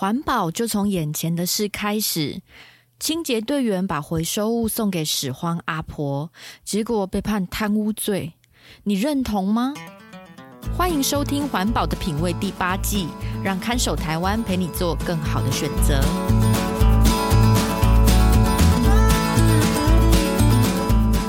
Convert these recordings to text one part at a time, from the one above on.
环保就从眼前的事开始。清洁队员把回收物送给拾荒阿婆，结果被判贪污罪。你认同吗？欢迎收听《环保的品味》第八季，让看守台湾陪你做更好的选择。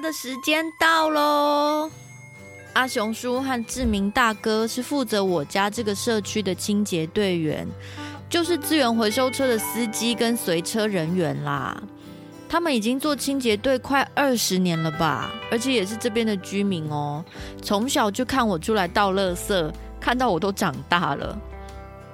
的时间到喽！阿雄叔和志明大哥是负责我家这个社区的清洁队员。就是资源回收车的司机跟随车人员啦，他们已经做清洁队快二十年了吧，而且也是这边的居民哦。从小就看我出来倒垃圾，看到我都长大了。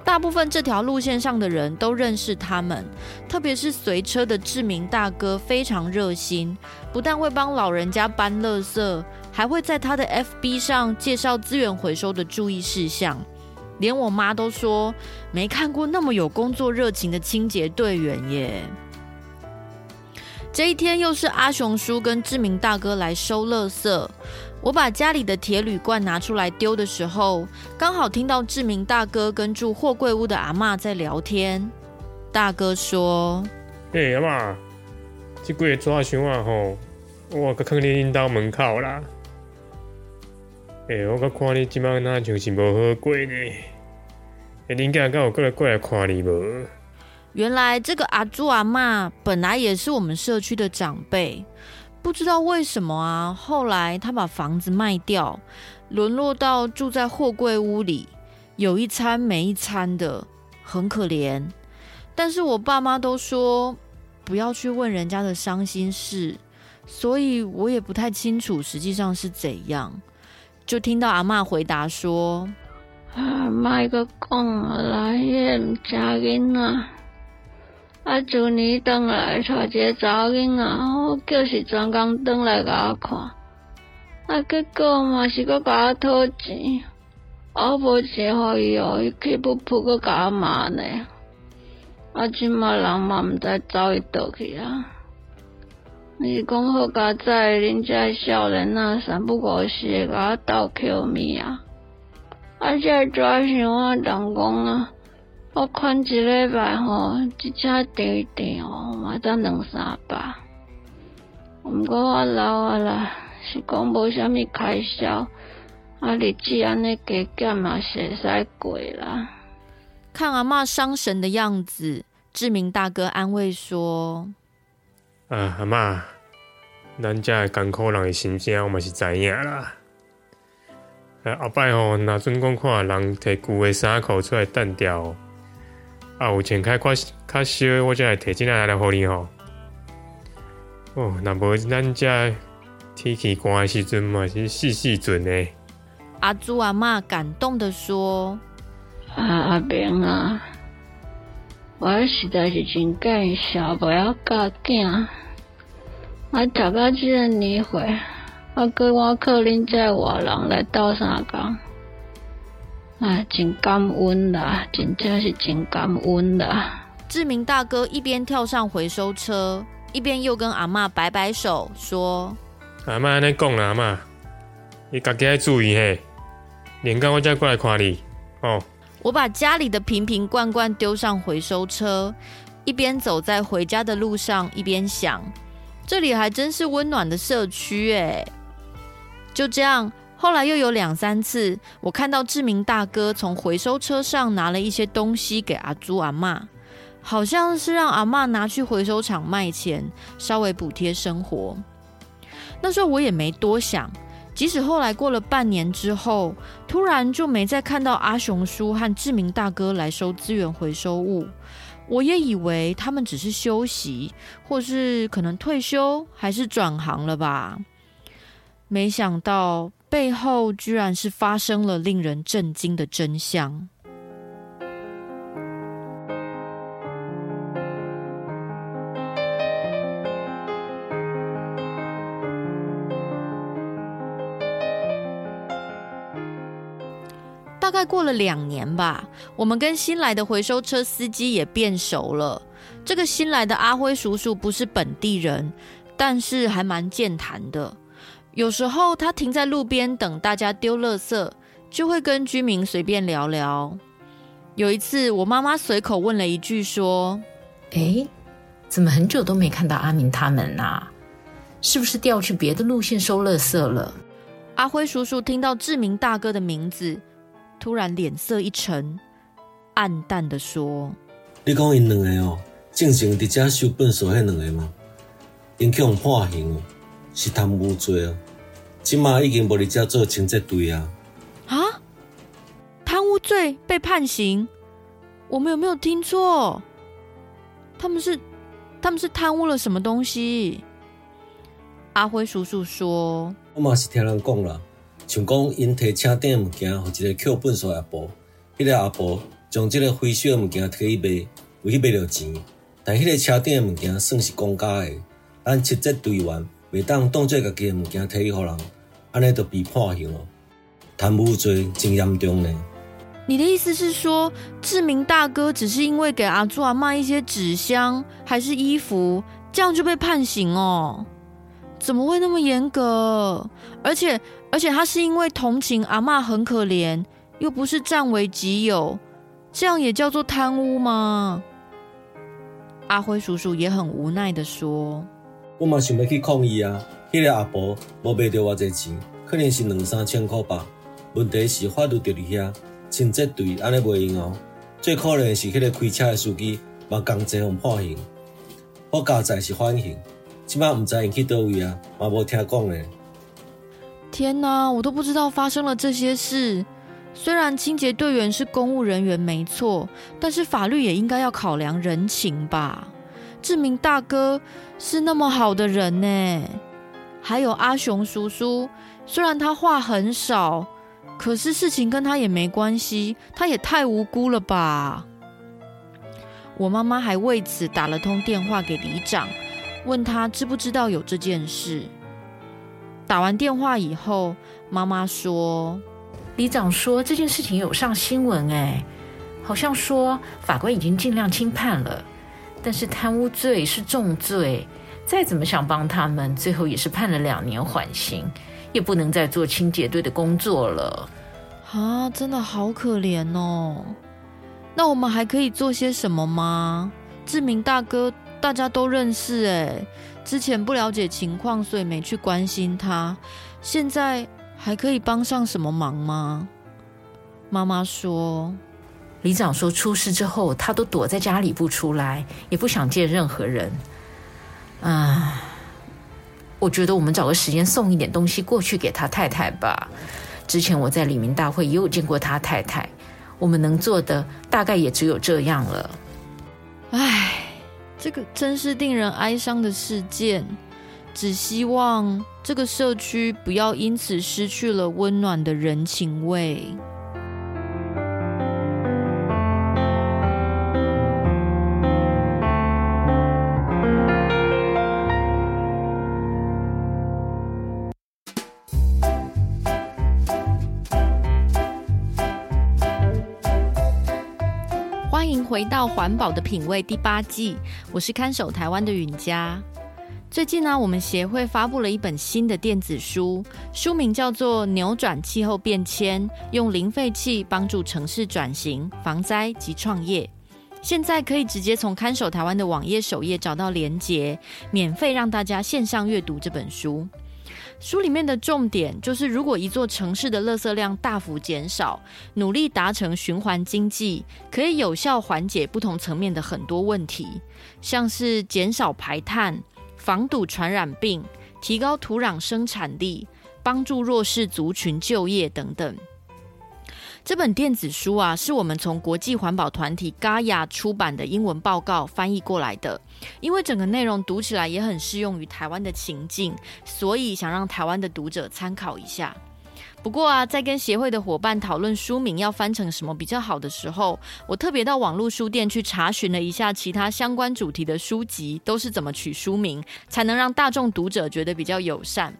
大部分这条路线上的人都认识他们，特别是随车的志明大哥非常热心，不但会帮老人家搬垃圾，还会在他的 FB 上介绍资源回收的注意事项。连我妈都说没看过那么有工作热情的清洁队员耶。这一天又是阿雄叔跟志明大哥来收垃圾，我把家里的铁铝罐拿出来丢的时候，刚好听到志明大哥跟住货柜屋的阿嬷在聊天。大哥说：“哎，阿妈，这几个抓熊啊吼，我搁囥恁兜门口啦。”哎、欸，我看你即摆那就是无好过呢。哎，恁家敢有过来过来看你无？原来这个阿朱阿妈本来也是我们社区的长辈，不知道为什么啊，后来他把房子卖掉，沦落到住在货柜屋里，有一餐没一餐的，很可怜。但是我爸妈都说不要去问人家的伤心事，所以我也不太清楚实际上是怎样。就听到阿妈回答说：“啊，卖个讲来也唔正经啊！啊，旧年转来带一个查某囡仔，我叫是专工转来甲我看，啊，结果嘛是搁甲我讨钱，我无钱互伊哦，伊气噗噗搁甲我骂呢，啊，即马人嘛毋知走伊倒去啊！”你讲好佳哉，恁这少年啊，三不五时会甲我斗 Q 咪啊！啊，这抓伤啊，人讲啊，我看一礼拜吼，一车甜甜哦，嘛才两三百。毋过我老啊啦，是讲无啥物开销，啊，日子安尼加减嘛是会使过啦。看阿嬷伤神的样子，志明大哥安慰说。啊，阿嬷，咱遮个艰苦人的心声，我嘛是知影啦。啊，后摆吼，若准讲看人摕旧的衫裤出来单调，啊，有钱开较较烧，我才会摕进来来互你吼。哦，若无咱遮天气寒的时阵嘛是四四准的。阿朱阿嬷感动的说：“啊，阿明啊。”我实在是真介小不要教囝，我读到这个年岁，我跟我可能在外人来倒三工，啊，真感恩啦，真正是真感恩啦。志明大哥一边跳上回收车，一边又跟阿嬷摆摆手说：“阿嬷，你讲啦，阿嬷，你家己要注意嘿，连工我再过来看你哦。”我把家里的瓶瓶罐罐丢上回收车，一边走在回家的路上，一边想：这里还真是温暖的社区诶。就这样，后来又有两三次，我看到志明大哥从回收车上拿了一些东西给阿朱阿嬷，好像是让阿嬷拿去回收厂卖钱，稍微补贴生活。那时候我也没多想。即使后来过了半年之后，突然就没再看到阿雄叔和志明大哥来收资源回收物，我也以为他们只是休息，或是可能退休，还是转行了吧。没想到背后居然是发生了令人震惊的真相。大概过了两年吧我们跟新来的回收车司机也变熟了。这个新来的阿辉叔叔不是本地人但是还蛮健谈的。有时候他停在路边等大家丢垃圾，就会跟居民随便聊聊。有一次，我妈妈随口问了一句说：“哎，怎么很久都没看到阿明他们啊？是不是调去别的路线收垃圾了？”阿辉叔叔听到志明大哥的名字。突然脸色一沉，暗淡的说：“你讲因两个哦，正经伫遮收粪扫迄两个吗？因去互判刑哦，是贪污罪哦。今嘛已经无伫遮做清洁队啊。啊？贪污罪被判刑？我们有没有听错？他们是他们是贪污了什么东西？”阿辉叔叔说：“我嘛是听人讲啦。”像讲，因摕车顶物件，互一个扣粪扫阿婆，迄、那个阿婆将这个回收的物件摕去卖，为去卖着钱。但迄个车顶的物件算是公家的，咱清洁队员袂当当做家己的物件摕去互人，安尼就被判刑了。贪污罪真严重呢。你的意思是说，志明大哥只是因为给阿祖阿妈一些纸箱还是衣服，这样就被判刑哦？怎么会那么严格？而且。而且他是因为同情阿妈很可怜，又不是占为己有，这样也叫做贪污吗？阿辉叔叔也很无奈的说：“我嘛想要去抗议啊！迄、那个阿婆无卖着偌济钱，可能是两三千块吧。问题是法律就伫遐，清洁队安尼袂用哦。最可怜是迄个开车的司机，嘛同齐互判刑。我家在是缓刑，即摆毋知因去倒位啊，嘛无听讲呢。”天哪，我都不知道发生了这些事。虽然清洁队员是公务人员没错，但是法律也应该要考量人情吧。志明大哥是那么好的人呢，还有阿雄叔叔，虽然他话很少，可是事情跟他也没关系，他也太无辜了吧。我妈妈还为此打了通电话给里长，问他知不知道有这件事。打完电话以后，妈妈说：“里长说这件事情有上新闻，哎，好像说法官已经尽量轻判了，但是贪污罪是重罪，再怎么想帮他们，最后也是判了两年缓刑，也不能再做清洁队的工作了。啊，真的好可怜哦。那我们还可以做些什么吗？志明大哥，大家都认识，哎。”之前不了解情况，所以没去关心他。现在还可以帮上什么忙吗？妈妈说，里长说出事之后，他都躲在家里不出来，也不想见任何人。啊，我觉得我们找个时间送一点东西过去给他太太吧。之前我在李民大会也有见过他太太，我们能做的大概也只有这样了。唉。这个真是令人哀伤的事件，只希望这个社区不要因此失去了温暖的人情味。回到环保的品味第八季，我是看守台湾的允嘉。最近呢，我们协会发布了一本新的电子书，书名叫做《扭转气候变迁：用零废弃帮助城市转型、防灾及创业》。现在可以直接从看守台湾的网页首页找到连结，免费让大家线上阅读这本书。书里面的重点就是，如果一座城市的垃圾量大幅减少，努力达成循环经济，可以有效缓解不同层面的很多问题，像是减少排碳、防堵传染病、提高土壤生产力、帮助弱势族群就业等等。这本电子书啊，是我们从国际环保团体 Gaia 出版的英文报告翻译过来的。因为整个内容读起来也很适用于台湾的情境，所以想让台湾的读者参考一下。不过啊，在跟协会的伙伴讨论书名要翻成什么比较好的时候，我特别到网络书店去查询了一下其他相关主题的书籍都是怎么取书名，才能让大众读者觉得比较友善。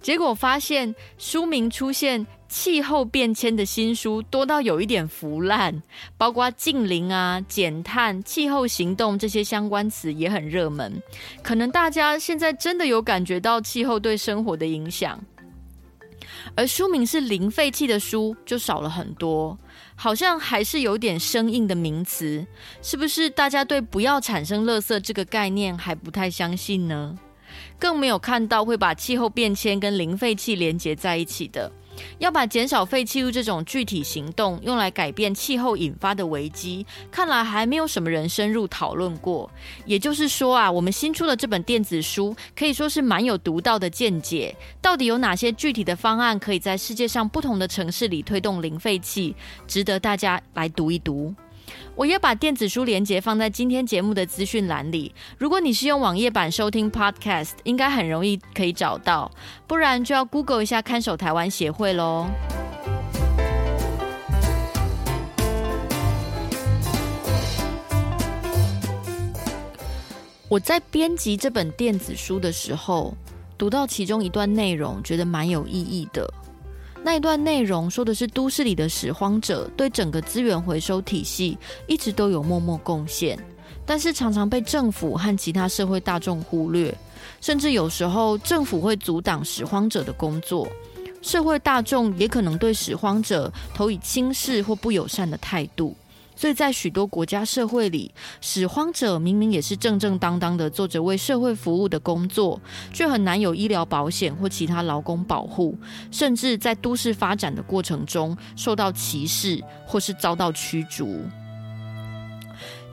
结果发现书名出现气候变迁的新书多到有一点腐烂，包括近零啊、减碳、气候行动这些相关词也很热门。可能大家现在真的有感觉到气候对生活的影响，而书名是零废弃的书就少了很多，好像还是有点生硬的名词，是不是？大家对不要产生垃圾这个概念还不太相信呢？更没有看到会把气候变迁跟零废弃连接在一起的，要把减少废弃物这种具体行动用来改变气候引发的危机，看来还没有什么人深入讨论过。也就是说啊，我们新出的这本电子书可以说是蛮有独到的见解。到底有哪些具体的方案可以在世界上不同的城市里推动零废弃，值得大家来读一读。我也把电子书连接放在今天节目的资讯栏里。如果你是用网页版收听 Podcast，应该很容易可以找到，不然就要 Google 一下看守台湾协会喽。我在编辑这本电子书的时候，读到其中一段内容，觉得蛮有意义的。那一段内容说的是都市里的拾荒者对整个资源回收体系一直都有默默贡献，但是常常被政府和其他社会大众忽略，甚至有时候政府会阻挡拾荒者的工作，社会大众也可能对拾荒者投以轻视或不友善的态度。所以在许多国家社会里，拾荒者明明也是正正当当的做着为社会服务的工作，却很难有医疗保险或其他劳工保护，甚至在都市发展的过程中受到歧视或是遭到驱逐。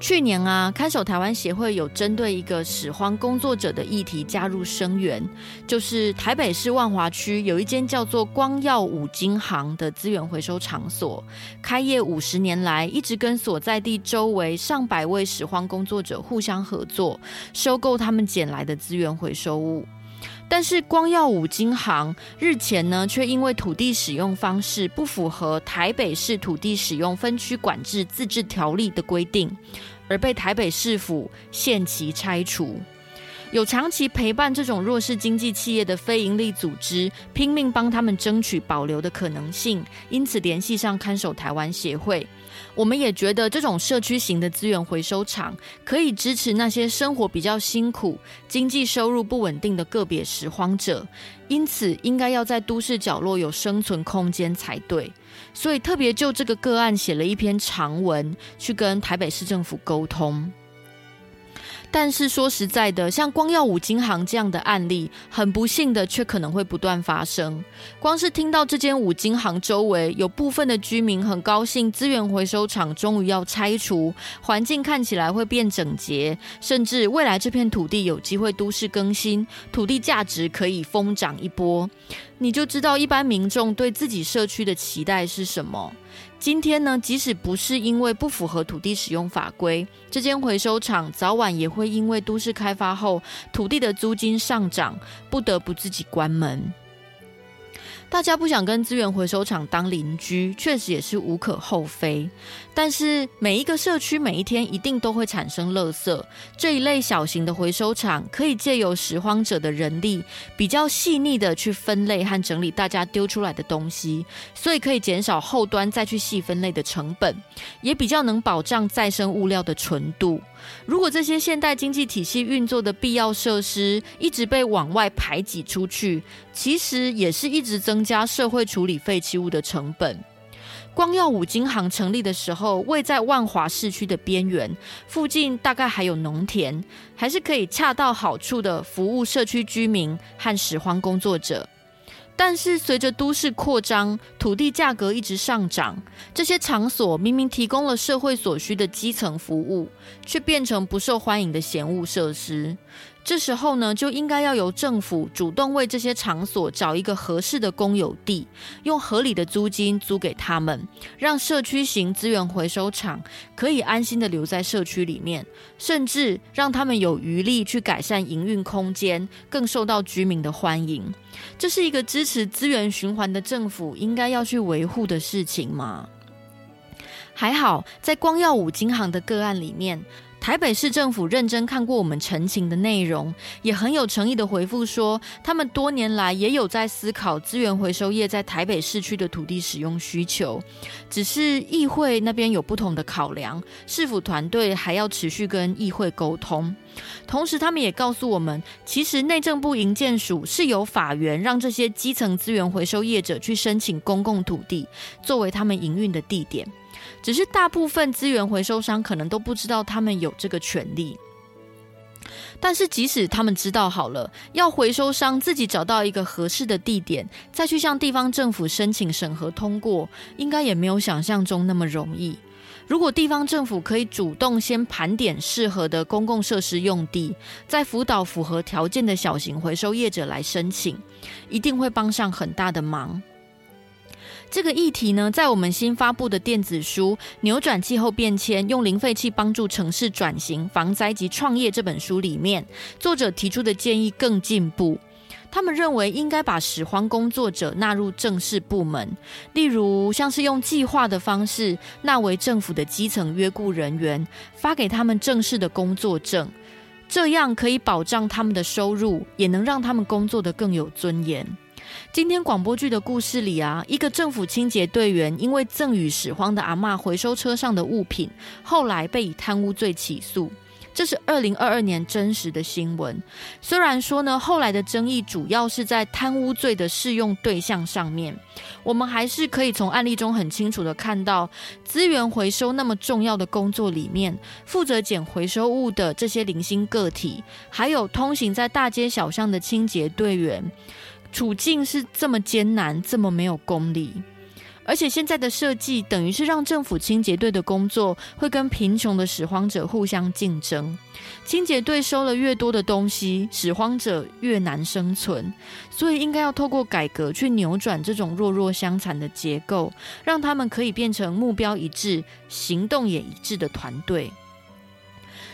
去年啊，看守台湾协会有针对一个拾荒工作者的议题加入声援，就是台北市万华区有一间叫做光耀五金行的资源回收场所，开业五十年来，一直跟所在地周围上百位拾荒工作者互相合作，收购他们捡来的资源回收物。但是光耀五金行日前呢，却因为土地使用方式不符合台北市土地使用分区管制自治条例的规定，而被台北市府限期拆除。有长期陪伴这种弱势经济企业的非营利组织，拼命帮他们争取保留的可能性，因此联系上看守台湾协会。我们也觉得这种社区型的资源回收厂可以支持那些生活比较辛苦、经济收入不稳定的个别拾荒者，因此应该要在都市角落有生存空间才对。所以特别就这个个案写了一篇长文，去跟台北市政府沟通。但是说实在的，像光耀五金行这样的案例，很不幸的却可能会不断发生。光是听到这间五金行周围有部分的居民很高兴，资源回收厂终于要拆除，环境看起来会变整洁，甚至未来这片土地有机会都市更新，土地价值可以疯涨一波，你就知道一般民众对自己社区的期待是什么。今天呢，即使不是因为不符合土地使用法规，这间回收厂早晚也会因为都市开发后土地的租金上涨，不得不自己关门。大家不想跟资源回收厂当邻居，确实也是无可厚非。但是每一个社区每一天一定都会产生垃圾，这一类小型的回收厂可以借由拾荒者的人力，比较细腻的去分类和整理大家丢出来的东西，所以可以减少后端再去细分类的成本，也比较能保障再生物料的纯度。如果这些现代经济体系运作的必要设施一直被往外排挤出去，其实也是一直增加社会处理废弃物的成本。光耀五金行成立的时候，位在万华市区的边缘，附近大概还有农田，还是可以恰到好处的服务社区居民和拾荒工作者。但是随着都市扩张，土地价格一直上涨，这些场所明明提供了社会所需的基层服务，却变成不受欢迎的闲务设施。这时候呢，就应该要由政府主动为这些场所找一个合适的公有地，用合理的租金租给他们，让社区型资源回收厂可以安心的留在社区里面，甚至让他们有余力去改善营运空间，更受到居民的欢迎。这是一个支持资源循环的政府应该要去维护的事情吗？还好，在光耀五金行的个案里面。台北市政府认真看过我们陈情的内容，也很有诚意的回复说，他们多年来也有在思考资源回收业在台北市区的土地使用需求，只是议会那边有不同的考量，市府团队还要持续跟议会沟通。同时，他们也告诉我们，其实内政部营建署是由法源让这些基层资源回收业者去申请公共土地，作为他们营运的地点。只是大部分资源回收商可能都不知道他们有这个权利，但是即使他们知道好了，要回收商自己找到一个合适的地点，再去向地方政府申请审核通过，应该也没有想象中那么容易。如果地方政府可以主动先盘点适合的公共设施用地，再辅导符合条件的小型回收业者来申请，一定会帮上很大的忙。这个议题呢，在我们新发布的电子书《扭转气候变迁：用零废弃帮助城市转型、防灾及创业》这本书里面，作者提出的建议更进步。他们认为应该把拾荒工作者纳入正式部门，例如像是用计划的方式纳为政府的基层约雇人员，发给他们正式的工作证，这样可以保障他们的收入，也能让他们工作得更有尊严。今天广播剧的故事里啊，一个政府清洁队员因为赠与拾荒的阿嬷回收车上的物品，后来被以贪污罪起诉。这是二零二二年真实的新闻。虽然说呢，后来的争议主要是在贪污罪的适用对象上面，我们还是可以从案例中很清楚的看到，资源回收那么重要的工作里面，负责捡回收物的这些零星个体，还有通行在大街小巷的清洁队员。处境是这么艰难，这么没有公理，而且现在的设计等于是让政府清洁队的工作会跟贫穷的拾荒者互相竞争。清洁队收了越多的东西，拾荒者越难生存，所以应该要透过改革去扭转这种弱弱相残的结构，让他们可以变成目标一致、行动也一致的团队。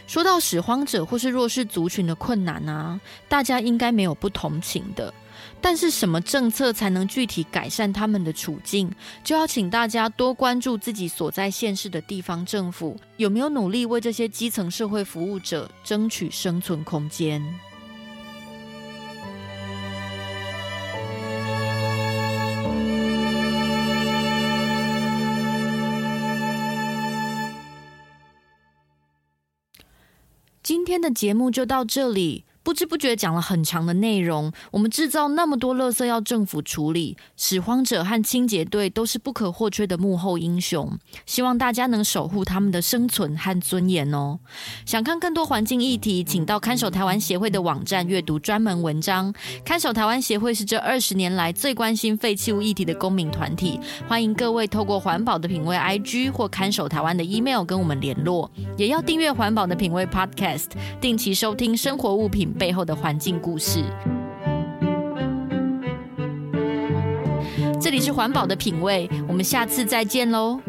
说到拾荒者或是弱势族群的困难啊，大家应该没有不同情的。但是什么政策才能具体改善他们的处境，就要请大家多关注自己所在县市的地方政府有没有努力为这些基层社会服务者争取生存空间。今天的节目就到这里。不知不觉讲了很长的内容，我们制造那么多垃圾要政府处理，拾荒者和清洁队都是不可或缺的幕后英雄。希望大家能守护他们的生存和尊严哦。想看更多环境议题，请到看守台湾协会的网站阅读专门文章。看守台湾协会是这二十年来最关心废弃物议题的公民团体，欢迎各位透过环保的品味 IG 或看守台湾的 email 跟我们联络，也要订阅环保的品味 Podcast，定期收听生活物品背后的环境故事。这里是环保的品味，我们下次再见喽。